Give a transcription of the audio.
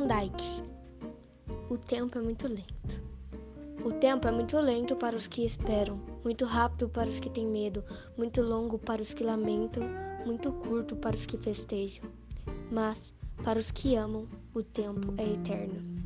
Van Dyke. O tempo é muito lento. O tempo é muito lento para os que esperam, muito rápido para os que têm medo, muito longo para os que lamentam, muito curto para os que festejam. Mas, para os que amam, o tempo é eterno.